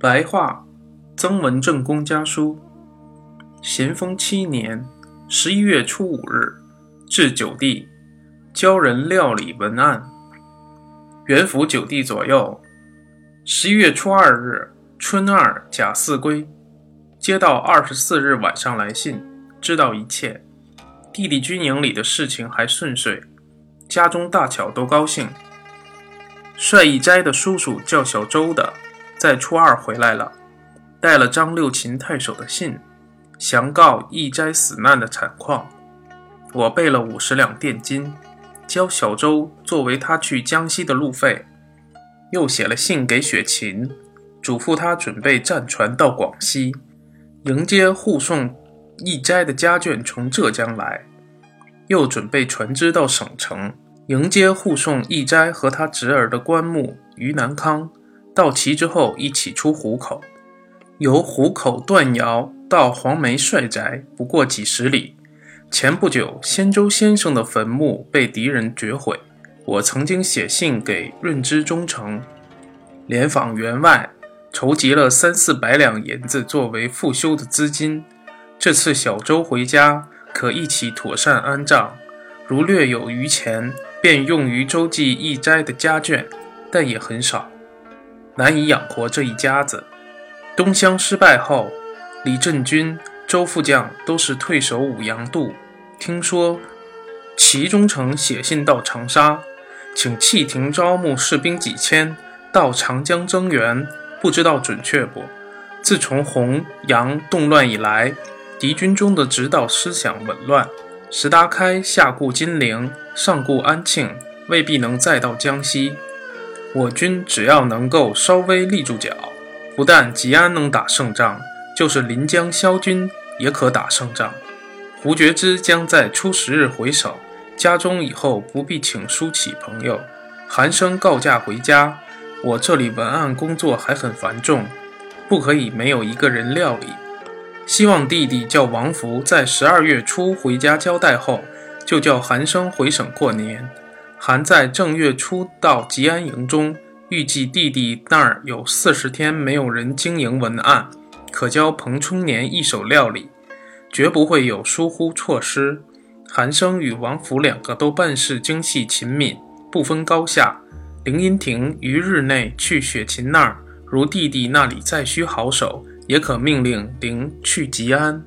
白话，曾文正公家书。咸丰七年十一月初五日，至九弟，教人料理文案。元符九弟左右。十一月初二日，春二甲巳归，接到二十四日晚上来信，知道一切。弟弟军营里的事情还顺遂，家中大巧都高兴。帅义斋的叔叔叫小周的。在初二回来了，带了张六擒太守的信，详告义斋死难的惨况。我备了五十两垫金，交小周作为他去江西的路费。又写了信给雪琴，嘱咐他准备战船到广西，迎接护送义斋的家眷从浙江来。又准备船只到省城，迎接护送义斋和他侄儿的棺木于南康。到齐之后，一起出湖口，由湖口断窑到黄梅帅宅，不过几十里。前不久，仙舟先生的坟墓被敌人掘毁，我曾经写信给润之忠诚，联访员外，筹集了三四百两银子作为复修的资金。这次小周回家，可一起妥善安葬。如略有余钱，便用于周记义斋的家眷，但也很少。难以养活这一家子。东乡失败后，李振军、周副将都是退守五阳渡。听说齐忠诚写信到长沙，请弃亭招募士兵几千到长江增援，不知道准确不？自从洪杨动乱以来，敌军中的指导思想紊乱，石达开下顾金陵，上顾安庆，未必能再到江西。我军只要能够稍微立住脚，不但吉安能打胜仗，就是临江萧军也可打胜仗。胡觉之将在初十日回省，家中以后不必请书启朋友。韩生告假回家，我这里文案工作还很繁重，不可以没有一个人料理。希望弟弟叫王福在十二月初回家交代后，就叫韩生回省过年。韩在正月初到吉安营中，预计弟弟那儿有四十天没有人经营文案，可教彭春年一手料理，绝不会有疏忽错失。韩生与王府两个都办事精细勤敏，不分高下。林荫亭于日内去雪琴那儿，如弟弟那里再需好手，也可命令林去吉安。